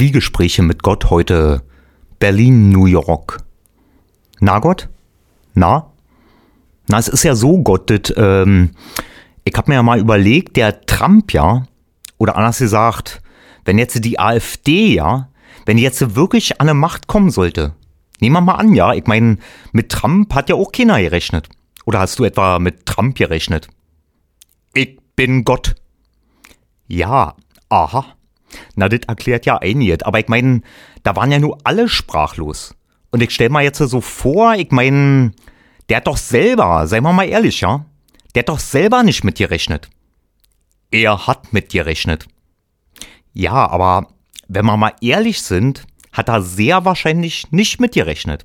Zwiegespräche mit Gott heute Berlin, New York. Na Gott? Na? Na, es ist ja so, Gott, das, ähm, ich hab mir ja mal überlegt, der Trump, ja, oder anders gesagt, wenn jetzt die AfD, ja, wenn die jetzt wirklich an eine Macht kommen sollte, nehmen wir mal an, ja, ich meine, mit Trump hat ja auch keiner gerechnet. Oder hast du etwa mit Trump gerechnet? Ich bin Gott. Ja, aha. Na, das erklärt ja einiges. Aber ich meine, da waren ja nur alle sprachlos. Und ich stell mal jetzt so vor, ich meine, der hat doch selber, seien wir mal ehrlich, ja, der hat doch selber nicht mit gerechnet. Er hat mit gerechnet. Ja, aber wenn wir mal ehrlich sind, hat er sehr wahrscheinlich nicht mit gerechnet.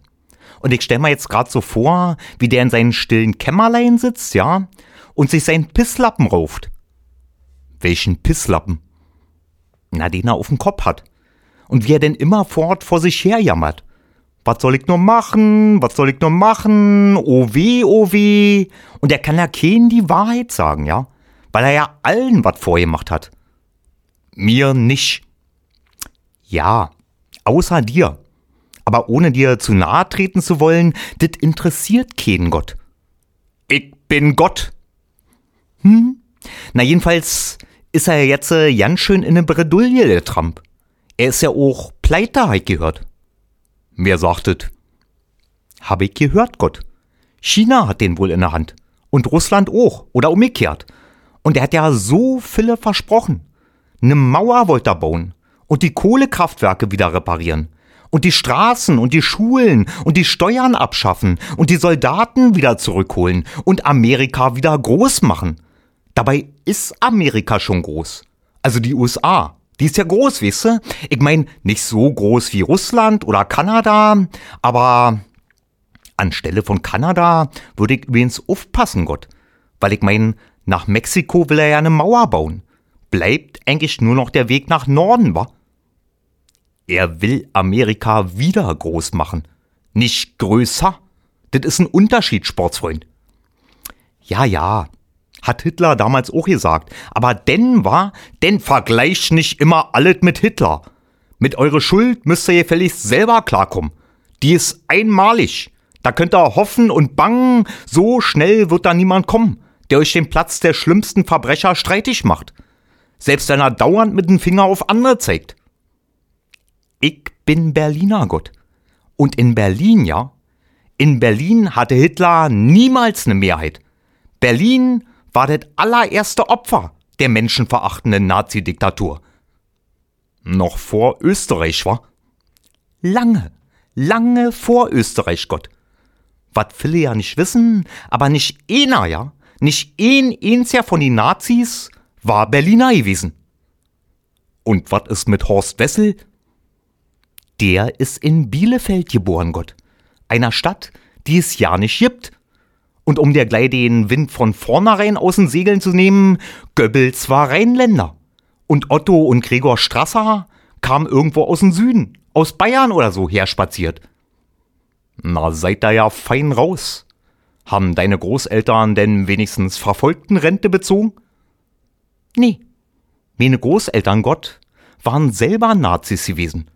Und ich stell mir jetzt gerade so vor, wie der in seinen stillen Kämmerlein sitzt, ja, und sich seinen Pisslappen rauft. Welchen Pisslappen? Na, den er auf dem Kopf hat. Und wie er denn immerfort vor sich her jammert. Was soll ich nur machen? Was soll ich nur machen? Oh weh, oh weh. Und er kann ja keinen die Wahrheit sagen, ja? Weil er ja allen was vorgemacht hat. Mir nicht. Ja, außer dir. Aber ohne dir zu nahe treten zu wollen, das interessiert keinen Gott. Ich bin Gott. Hm? Na jedenfalls ist er jetzt äh, ganz schön in ne Bredouille, der Trump. Er ist ja auch pleite, hab ich gehört. Wer sagtet? Hab ich gehört, Gott. China hat den wohl in der Hand. Und Russland auch. Oder umgekehrt. Und er hat ja so viele versprochen. Ne Mauer wollte er bauen. Und die Kohlekraftwerke wieder reparieren. Und die Straßen und die Schulen und die Steuern abschaffen. Und die Soldaten wieder zurückholen. Und Amerika wieder groß machen. Dabei ist Amerika schon groß. Also die USA. Die ist ja groß, weißt du? Ich meine, nicht so groß wie Russland oder Kanada, aber anstelle von Kanada würde ich übrigens aufpassen, Gott. Weil ich meine, nach Mexiko will er ja eine Mauer bauen. Bleibt eigentlich nur noch der Weg nach Norden, wa? Er will Amerika wieder groß machen. Nicht größer. Das ist ein Unterschied, Sportsfreund. Ja, ja, hat Hitler damals auch gesagt. Aber denn war, denn vergleicht nicht immer alles mit Hitler. Mit eure Schuld müsst ihr gefälligst selber klarkommen. Die ist einmalig. Da könnt ihr hoffen und bangen, so schnell wird da niemand kommen, der euch den Platz der schlimmsten Verbrecher streitig macht. Selbst wenn er dauernd mit dem Finger auf andere zeigt. Ich bin Berliner Gott. Und in Berlin, ja, in Berlin hatte Hitler niemals eine Mehrheit. Berlin war das allererste Opfer der menschenverachtenden Nazi-Diktatur. Noch vor Österreich, war? Lange, lange vor Österreich, Gott. Was viele ja nicht wissen, aber nicht einer, ja, nicht ein einziger von den Nazis war Berliner gewesen. Und was ist mit Horst Wessel? Der ist in Bielefeld geboren, Gott. Einer Stadt, die es ja nicht gibt. Und um dir gleich den Wind von vornherein aus den Segeln zu nehmen, Goebbels war Rheinländer. Und Otto und Gregor Strasser kamen irgendwo aus dem Süden, aus Bayern oder so herspaziert. Na, seid da ja fein raus. Haben deine Großeltern denn wenigstens Verfolgtenrente bezogen? Nee. Meine Großeltern, Gott, waren selber Nazis gewesen.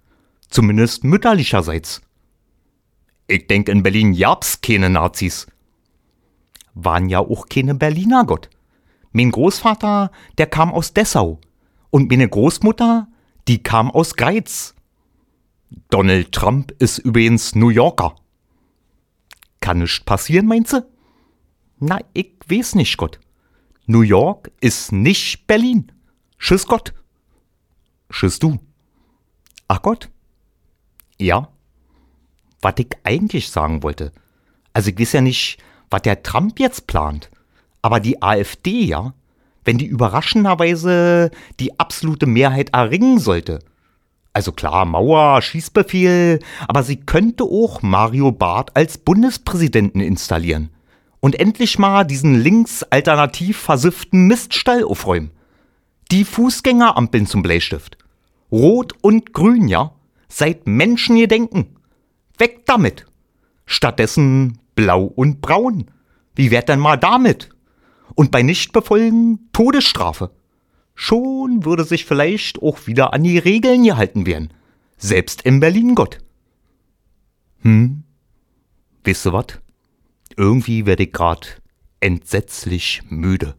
Zumindest mütterlicherseits. Ich denk in Berlin gab's keine Nazis waren ja auch keine Berliner Gott. Mein Großvater, der kam aus Dessau. Und meine Großmutter, die kam aus Greiz. Donald Trump ist übrigens New Yorker. Kann nichts passieren, meinst du? Na, ich weiß nicht, Gott. New York ist nicht Berlin. Tschüss Gott. Tschüss du. Ach Gott. Ja. Was ich eigentlich sagen wollte. Also ich weiß ja nicht, was der Trump jetzt plant. Aber die AfD, ja, wenn die überraschenderweise die absolute Mehrheit erringen sollte. Also klar, Mauer, Schießbefehl, aber sie könnte auch Mario Barth als Bundespräsidenten installieren. Und endlich mal diesen links alternativ versifften Miststall aufräumen. Die Fußgängerampeln zum Bleistift. Rot und grün, ja? Seid Menschengedenken. Weg damit. Stattdessen blau und braun. Wie wär denn mal damit? Und bei Nichtbefolgen Todesstrafe. Schon würde sich vielleicht auch wieder an die Regeln gehalten werden. Selbst in Berlin Gott. Hm, wisst ihr wat? Irgendwie werde ich grad entsetzlich müde.